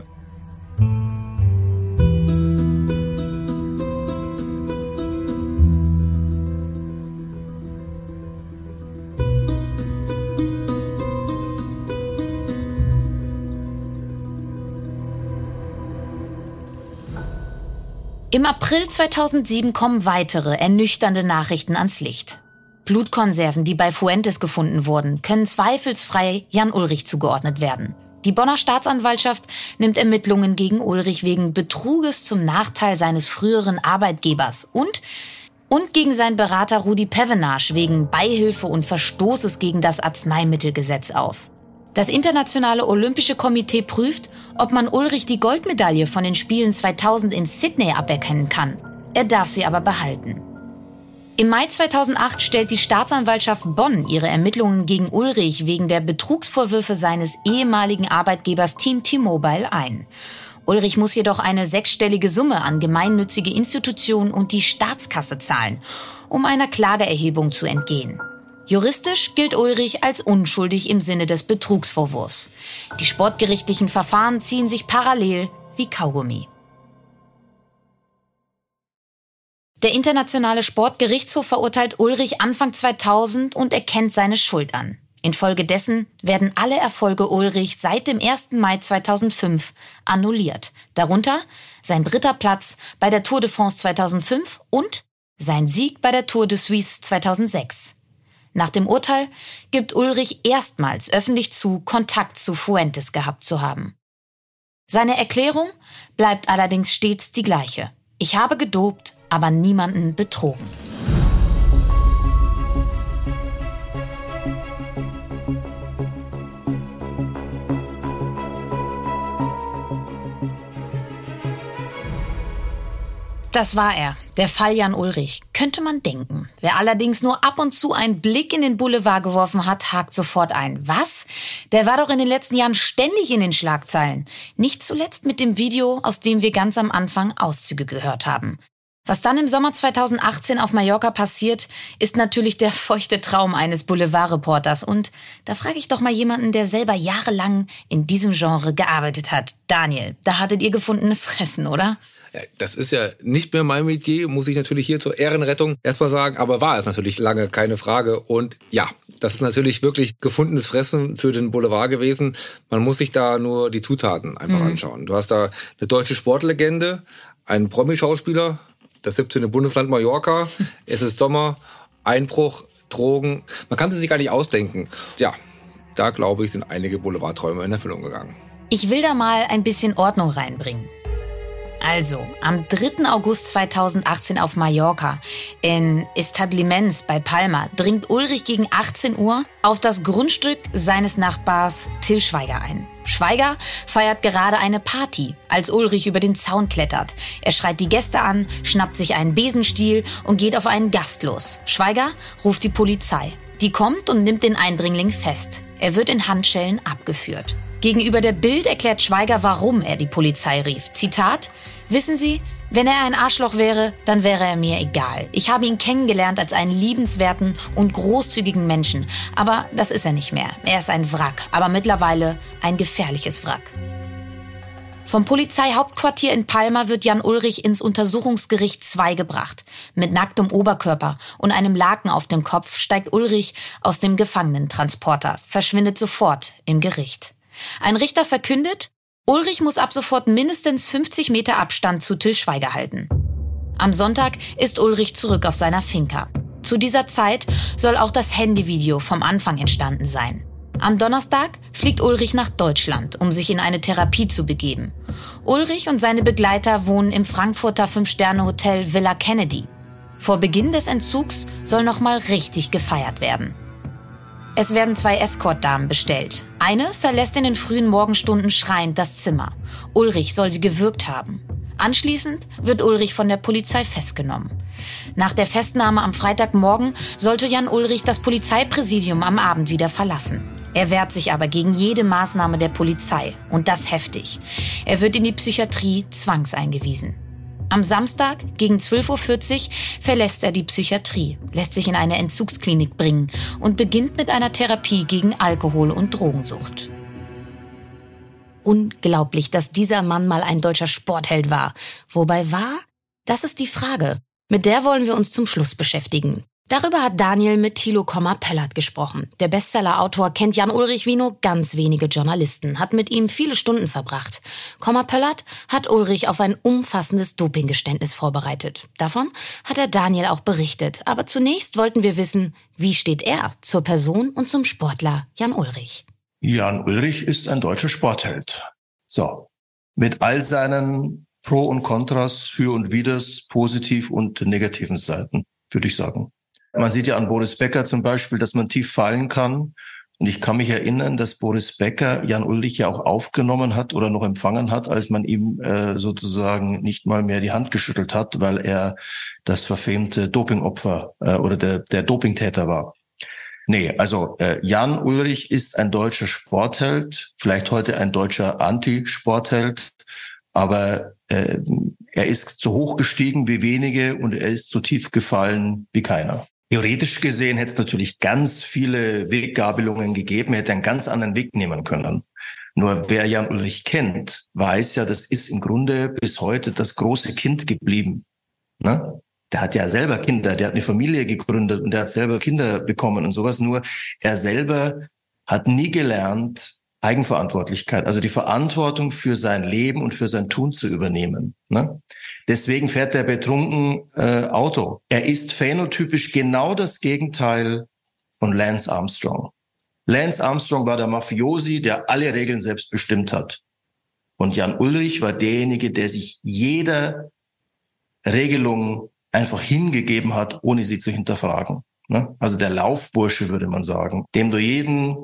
Im April 2007 kommen weitere ernüchternde Nachrichten ans Licht. Blutkonserven, die bei Fuentes gefunden wurden, können zweifelsfrei Jan Ulrich zugeordnet werden. Die Bonner Staatsanwaltschaft nimmt Ermittlungen gegen Ulrich wegen Betruges zum Nachteil seines früheren Arbeitgebers und und gegen seinen Berater Rudi Pevenage wegen Beihilfe und Verstoßes gegen das Arzneimittelgesetz auf. Das Internationale Olympische Komitee prüft, ob man Ulrich die Goldmedaille von den Spielen 2000 in Sydney aberkennen kann. Er darf sie aber behalten. Im Mai 2008 stellt die Staatsanwaltschaft Bonn ihre Ermittlungen gegen Ulrich wegen der Betrugsvorwürfe seines ehemaligen Arbeitgebers Team T-Mobile ein. Ulrich muss jedoch eine sechsstellige Summe an gemeinnützige Institutionen und die Staatskasse zahlen, um einer Klageerhebung zu entgehen. Juristisch gilt Ulrich als unschuldig im Sinne des Betrugsvorwurfs. Die sportgerichtlichen Verfahren ziehen sich parallel wie Kaugummi. Der Internationale Sportgerichtshof verurteilt Ulrich Anfang 2000 und erkennt seine Schuld an. Infolgedessen werden alle Erfolge Ulrich seit dem 1. Mai 2005 annulliert. Darunter sein dritter Platz bei der Tour de France 2005 und sein Sieg bei der Tour de Suisse 2006. Nach dem Urteil gibt Ulrich erstmals öffentlich zu, Kontakt zu Fuentes gehabt zu haben. Seine Erklärung bleibt allerdings stets die gleiche. Ich habe gedopt, aber niemanden betrogen. Das war er, der Fall Jan Ulrich, könnte man denken. Wer allerdings nur ab und zu einen Blick in den Boulevard geworfen hat, hakt sofort ein. Was? Der war doch in den letzten Jahren ständig in den Schlagzeilen. Nicht zuletzt mit dem Video, aus dem wir ganz am Anfang Auszüge gehört haben. Was dann im Sommer 2018 auf Mallorca passiert, ist natürlich der feuchte Traum eines Boulevardreporters. Und da frage ich doch mal jemanden, der selber jahrelang in diesem Genre gearbeitet hat. Daniel, da hattet ihr gefundenes Fressen, oder?
Das ist ja nicht mehr mein Metier, muss ich natürlich hier zur Ehrenrettung erstmal sagen, aber war es natürlich lange, keine Frage. Und ja, das ist natürlich wirklich gefundenes Fressen für den Boulevard gewesen. Man muss sich da nur die Zutaten einfach mhm. anschauen. Du hast da eine deutsche Sportlegende, einen Promi-Schauspieler, das 17. Bundesland Mallorca, es ist Sommer, Einbruch, Drogen. Man kann sie sich gar nicht ausdenken. Ja, da glaube ich, sind einige Boulevardträume in Erfüllung gegangen.
Ich will da mal ein bisschen Ordnung reinbringen. Also, am 3. August 2018 auf Mallorca in Establiments bei Palma dringt Ulrich gegen 18 Uhr auf das Grundstück seines Nachbars Till Schweiger ein. Schweiger feiert gerade eine Party, als Ulrich über den Zaun klettert. Er schreit die Gäste an, schnappt sich einen Besenstiel und geht auf einen Gast los. Schweiger ruft die Polizei. Die kommt und nimmt den Eindringling fest. Er wird in Handschellen abgeführt. Gegenüber der Bild erklärt Schweiger, warum er die Polizei rief. Zitat, Wissen Sie, wenn er ein Arschloch wäre, dann wäre er mir egal. Ich habe ihn kennengelernt als einen liebenswerten und großzügigen Menschen. Aber das ist er nicht mehr. Er ist ein Wrack, aber mittlerweile ein gefährliches Wrack. Vom Polizeihauptquartier in Palma wird Jan Ulrich ins Untersuchungsgericht 2 gebracht. Mit nacktem Oberkörper und einem Laken auf dem Kopf steigt Ulrich aus dem Gefangenentransporter, verschwindet sofort im Gericht. Ein Richter verkündet, Ulrich muss ab sofort mindestens 50 Meter Abstand zu Till Schweiger halten. Am Sonntag ist Ulrich zurück auf seiner Finca. Zu dieser Zeit soll auch das Handyvideo vom Anfang entstanden sein. Am Donnerstag fliegt Ulrich nach Deutschland, um sich in eine Therapie zu begeben. Ulrich und seine Begleiter wohnen im Frankfurter Fünf-Sterne-Hotel Villa Kennedy. Vor Beginn des Entzugs soll nochmal richtig gefeiert werden. Es werden zwei Escort-Damen bestellt. Eine verlässt in den frühen Morgenstunden schreiend das Zimmer. Ulrich soll sie gewürgt haben. Anschließend wird Ulrich von der Polizei festgenommen. Nach der Festnahme am Freitagmorgen sollte Jan Ulrich das Polizeipräsidium am Abend wieder verlassen. Er wehrt sich aber gegen jede Maßnahme der Polizei und das heftig. Er wird in die Psychiatrie zwangseingewiesen. Am Samstag gegen 12.40 Uhr verlässt er die Psychiatrie, lässt sich in eine Entzugsklinik bringen und beginnt mit einer Therapie gegen Alkohol- und Drogensucht. Unglaublich, dass dieser Mann mal ein deutscher Sportheld war. Wobei war? Das ist die Frage. Mit der wollen wir uns zum Schluss beschäftigen. Darüber hat Daniel mit Thilo Pellert gesprochen. Der Bestseller-Autor kennt Jan Ulrich wie nur ganz wenige Journalisten, hat mit ihm viele Stunden verbracht. Pellert hat Ulrich auf ein umfassendes Dopinggeständnis vorbereitet. Davon hat er Daniel auch berichtet. Aber zunächst wollten wir wissen, wie steht er zur Person und zum Sportler Jan Ulrich?
Jan Ulrich ist ein deutscher Sportheld. So. Mit all seinen Pro und Kontras, für und widers, positiv und negativen Seiten, würde ich sagen. Man sieht ja an Boris Becker zum Beispiel, dass man tief fallen kann. Und ich kann mich erinnern, dass Boris Becker Jan Ulrich ja auch aufgenommen hat oder noch empfangen hat, als man ihm äh, sozusagen nicht mal mehr die Hand geschüttelt hat, weil er das verfemte Dopingopfer äh, oder der, der Dopingtäter war. Nee, also äh, Jan Ulrich ist ein deutscher Sportheld, vielleicht heute ein deutscher Anti-Sportheld, aber äh, er ist so hoch gestiegen wie wenige und er ist so tief gefallen wie keiner. Theoretisch gesehen hätte es natürlich ganz viele Weggabelungen gegeben, hätte einen ganz anderen Weg nehmen können. Nur wer Jan Ulrich kennt, weiß ja, das ist im Grunde bis heute das große Kind geblieben. Ne? Der hat ja selber Kinder, der hat eine Familie gegründet und der hat selber Kinder bekommen und sowas. Nur er selber hat nie gelernt, Eigenverantwortlichkeit, also die Verantwortung für sein Leben und für sein Tun zu übernehmen. Ne? Deswegen fährt er betrunken äh, Auto. Er ist phänotypisch genau das Gegenteil von Lance Armstrong. Lance Armstrong war der Mafiosi, der alle Regeln selbst bestimmt hat. Und Jan Ulrich war derjenige, der sich jeder Regelung einfach hingegeben hat, ohne sie zu hinterfragen. Ne? Also der Laufbursche, würde man sagen, dem du jeden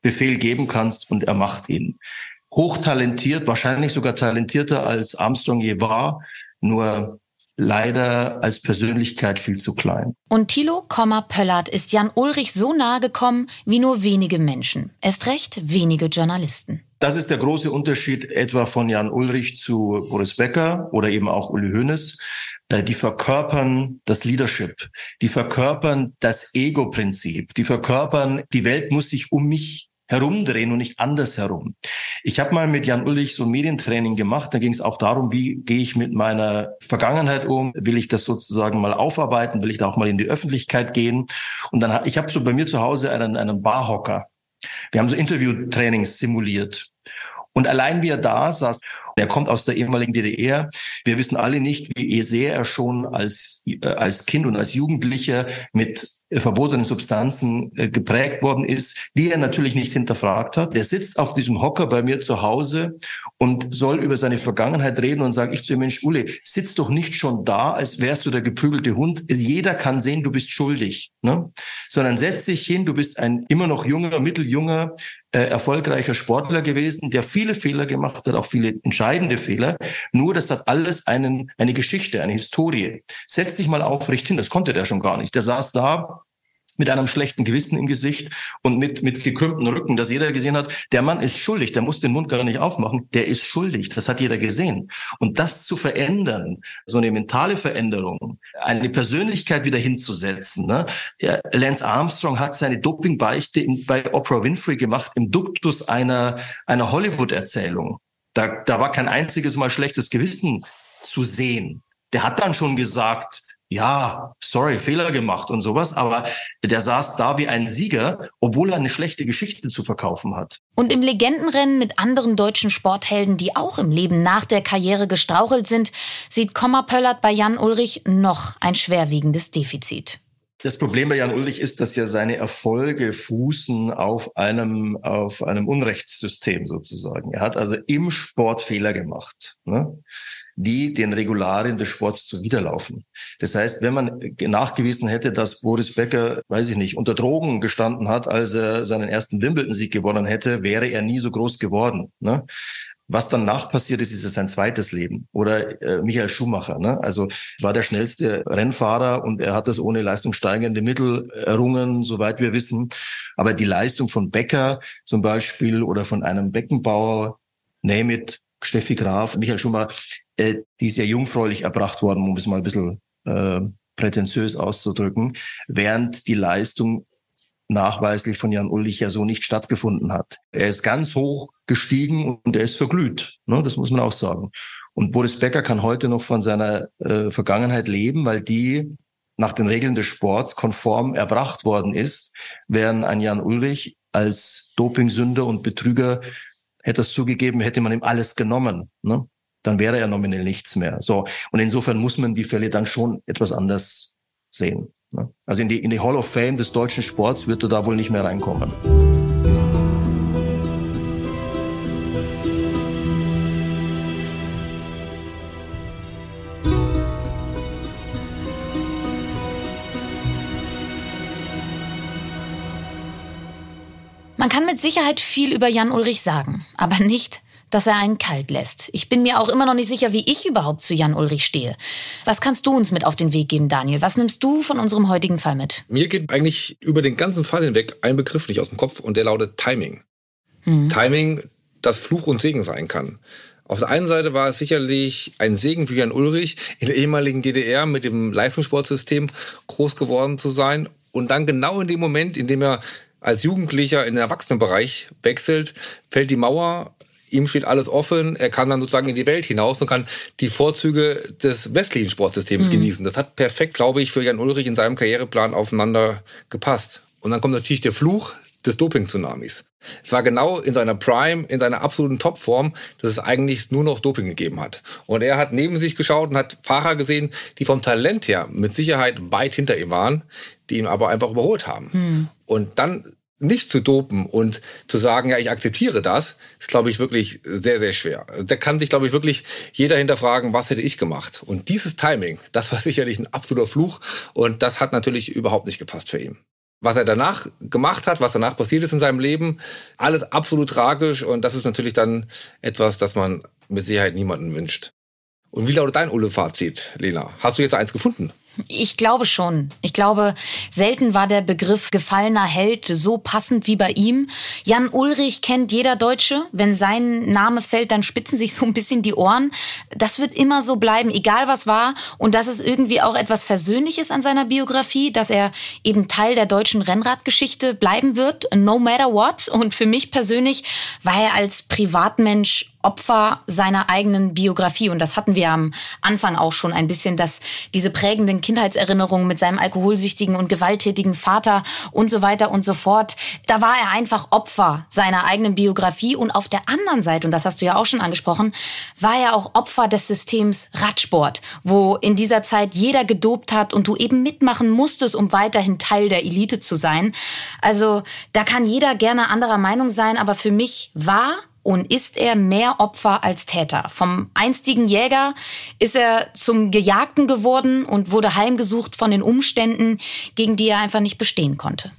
Befehl geben kannst und er macht ihn. Hochtalentiert, wahrscheinlich sogar talentierter als Armstrong je war, nur leider als Persönlichkeit viel zu klein.
Und Thilo, Pöllert ist Jan Ulrich so nahe gekommen wie nur wenige Menschen. Erst recht wenige Journalisten.
Das ist der große Unterschied etwa von Jan Ulrich zu Boris Becker oder eben auch Uli Hoeneß. Äh, die verkörpern das Leadership, die verkörpern das Ego-Prinzip, die verkörpern, die Welt muss sich um mich herumdrehen und nicht andersherum. Ich habe mal mit Jan Ulrich so ein Medientraining gemacht. Da ging es auch darum, wie gehe ich mit meiner Vergangenheit um? Will ich das sozusagen mal aufarbeiten? Will ich da auch mal in die Öffentlichkeit gehen? Und dann ich habe so bei mir zu Hause einen, einen Barhocker. Wir haben so Interviewtrainings simuliert. Und allein wie er da saß, er kommt aus der ehemaligen DDR. Wir wissen alle nicht, wie sehr er schon als, äh, als Kind und als Jugendlicher mit verbotenen Substanzen äh, geprägt worden ist, die er natürlich nicht hinterfragt hat. Er sitzt auf diesem Hocker bei mir zu Hause und soll über seine Vergangenheit reden und sage ich zu ihm, Mensch, Ule, sitz doch nicht schon da, als wärst du der geprügelte Hund. Jeder kann sehen, du bist schuldig, ne? sondern setz dich hin, du bist ein immer noch junger, mitteljunger, äh, erfolgreicher Sportler gewesen, der viele Fehler gemacht hat, auch viele entscheidende Fehler. Nur das hat alles einen, eine Geschichte, eine Historie. Setz dich mal aufrecht hin, das konnte der schon gar nicht. Der saß da mit einem schlechten Gewissen im Gesicht und mit, mit gekrümmten Rücken, dass jeder gesehen hat, der Mann ist schuldig, der muss den Mund gar nicht aufmachen, der ist schuldig, das hat jeder gesehen. Und das zu verändern, so eine mentale Veränderung, eine Persönlichkeit wieder hinzusetzen. Ne? Ja, Lance Armstrong hat seine Dopingbeichte bei Oprah Winfrey gemacht im Duktus einer, einer Hollywood-Erzählung. Da, da war kein einziges Mal schlechtes Gewissen zu sehen. Der hat dann schon gesagt, ja, sorry, Fehler gemacht und sowas, aber der saß da wie ein Sieger, obwohl er eine schlechte Geschichte zu verkaufen hat.
Und im Legendenrennen mit anderen deutschen Sporthelden, die auch im Leben nach der Karriere gestrauchelt sind, sieht Komma Pöllert bei Jan Ulrich noch ein schwerwiegendes Defizit.
Das Problem bei Jan Ulrich ist, dass ja seine Erfolge fußen auf einem, auf einem Unrechtssystem sozusagen. Er hat also im Sport Fehler gemacht, ne, die den Regularien des Sports zuwiderlaufen. Das heißt, wenn man nachgewiesen hätte, dass Boris Becker, weiß ich nicht, unter Drogen gestanden hat, als er seinen ersten Wimbledon-Sieg gewonnen hätte, wäre er nie so groß geworden. Ne? Was danach passiert ist, ist es sein zweites Leben. Oder äh, Michael Schumacher, ne? also war der schnellste Rennfahrer und er hat das ohne leistungssteigende Mittel errungen, soweit wir wissen. Aber die Leistung von Becker zum Beispiel oder von einem Beckenbauer, name it, Steffi Graf, Michael Schumacher, äh, die ist ja jungfräulich erbracht worden, um es mal ein bisschen äh, prätentiös auszudrücken, während die Leistung nachweislich von Jan Ulrich ja so nicht stattgefunden hat. Er ist ganz hoch gestiegen und er ist verglüht. Ne? Das muss man auch sagen. Und Boris Becker kann heute noch von seiner äh, Vergangenheit leben, weil die nach den Regeln des Sports konform erbracht worden ist, während ein Jan Ulrich als Dopingsünder und Betrüger hätte es zugegeben, hätte man ihm alles genommen. Ne? Dann wäre er nominell nichts mehr. So. Und insofern muss man die Fälle dann schon etwas anders sehen. Ne? Also in die, in die Hall of Fame des deutschen Sports wird er da wohl nicht mehr reinkommen.
Man kann mit Sicherheit viel über Jan Ulrich sagen, aber nicht, dass er einen kalt lässt. Ich bin mir auch immer noch nicht sicher, wie ich überhaupt zu Jan Ulrich stehe. Was kannst du uns mit auf den Weg geben, Daniel? Was nimmst du von unserem heutigen Fall mit?
Mir geht eigentlich über den ganzen Fall hinweg ein Begriff nicht aus dem Kopf und der lautet Timing. Mhm. Timing, das Fluch und Segen sein kann. Auf der einen Seite war es sicherlich ein Segen für Jan Ulrich, in der ehemaligen DDR mit dem Leistungssportsystem groß geworden zu sein und dann genau in dem Moment, in dem er als Jugendlicher in den Erwachsenenbereich wechselt, fällt die Mauer ihm steht alles offen, er kann dann sozusagen in die Welt hinaus und kann die Vorzüge des westlichen Sportsystems mhm. genießen. Das hat perfekt, glaube ich, für Jan Ulrich in seinem Karriereplan aufeinander gepasst. Und dann kommt natürlich der Fluch des Doping-Tsunamis. Es war genau in seiner Prime, in seiner absoluten Topform, dass es eigentlich nur noch Doping gegeben hat. Und er hat neben sich geschaut und hat Fahrer gesehen, die vom Talent her mit Sicherheit weit hinter ihm waren, die ihn aber einfach überholt haben. Mhm. Und dann nicht zu dopen und zu sagen, ja, ich akzeptiere das, ist, glaube ich, wirklich sehr, sehr schwer. Da kann sich, glaube ich, wirklich jeder hinterfragen, was hätte ich gemacht? Und dieses Timing, das war sicherlich ein absoluter Fluch und das hat natürlich überhaupt nicht gepasst für ihn. Was er danach gemacht hat, was danach passiert ist in seinem Leben, alles absolut tragisch und das ist natürlich dann etwas, das man mit Sicherheit niemanden wünscht. Und wie lautet dein Ulle-Fazit, Lena? Hast du jetzt eins gefunden?
Ich glaube schon. Ich glaube, selten war der Begriff gefallener Held so passend wie bei ihm. Jan Ulrich kennt jeder Deutsche. Wenn sein Name fällt, dann spitzen sich so ein bisschen die Ohren. Das wird immer so bleiben, egal was war. Und das ist irgendwie auch etwas Versöhnliches an seiner Biografie, dass er eben Teil der deutschen Rennradgeschichte bleiben wird, no matter what. Und für mich persönlich war er als Privatmensch Opfer seiner eigenen Biografie. Und das hatten wir am Anfang auch schon ein bisschen, dass diese prägenden Kindheitserinnerungen mit seinem alkoholsüchtigen und gewalttätigen Vater und so weiter und so fort, da war er einfach Opfer seiner eigenen Biografie. Und auf der anderen Seite, und das hast du ja auch schon angesprochen, war er auch Opfer des Systems Radsport, wo in dieser Zeit jeder gedopt hat und du eben mitmachen musstest, um weiterhin Teil der Elite zu sein. Also da kann jeder gerne anderer Meinung sein, aber für mich war und ist er mehr Opfer als Täter. Vom einstigen Jäger ist er zum Gejagten geworden und wurde heimgesucht von den Umständen, gegen die er einfach nicht bestehen konnte.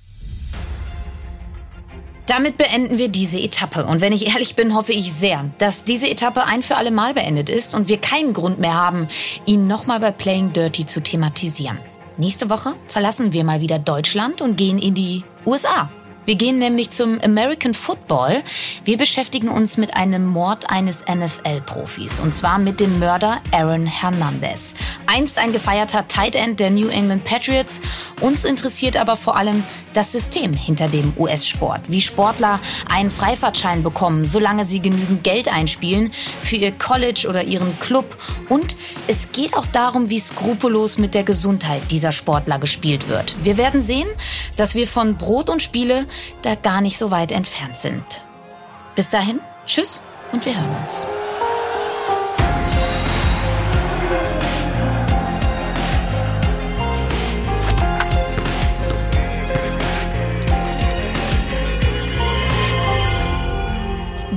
Damit beenden wir diese Etappe. Und wenn ich ehrlich bin, hoffe ich sehr, dass diese Etappe ein für alle Mal beendet ist und wir keinen Grund mehr haben, ihn nochmal bei Playing Dirty zu thematisieren. Nächste Woche verlassen wir mal wieder Deutschland und gehen in die USA. Wir gehen nämlich zum American Football. Wir beschäftigen uns mit einem Mord eines NFL-Profis. Und zwar mit dem Mörder Aaron Hernandez. Einst ein gefeierter Tight End der New England Patriots. Uns interessiert aber vor allem das System hinter dem US-Sport, wie Sportler einen Freifahrtschein bekommen, solange sie genügend Geld einspielen für ihr College oder ihren Club. Und es geht auch darum, wie skrupellos mit der Gesundheit dieser Sportler gespielt wird. Wir werden sehen, dass wir von Brot und Spiele da gar nicht so weit entfernt sind. Bis dahin, tschüss und wir hören uns.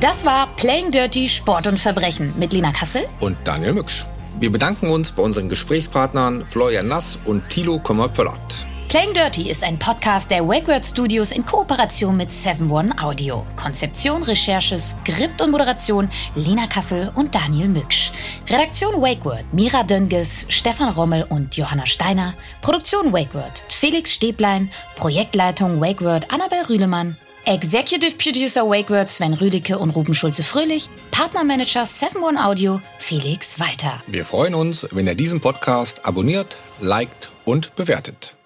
Das war Playing Dirty Sport und Verbrechen mit Lena Kassel
und Daniel Mücksch. Wir bedanken uns bei unseren Gesprächspartnern Florian Nass und Thilo Kommer-Pöllert.
Playing Dirty ist ein Podcast der WakeWord Studios in Kooperation mit 7-One Audio. Konzeption, Recherche, Skript und Moderation Lena Kassel und Daniel Mücksch. Redaktion WakeWord Mira Dönges, Stefan Rommel und Johanna Steiner. Produktion WakeWord Felix Stäblein. Projektleitung WakeWord Annabel Rühlemann. Executive Producer WakeWord Sven Rüdicke und Ruben Schulze-Fröhlich, Partnermanager 7-One Audio Felix Walter.
Wir freuen uns, wenn ihr diesen Podcast abonniert, liked und bewertet.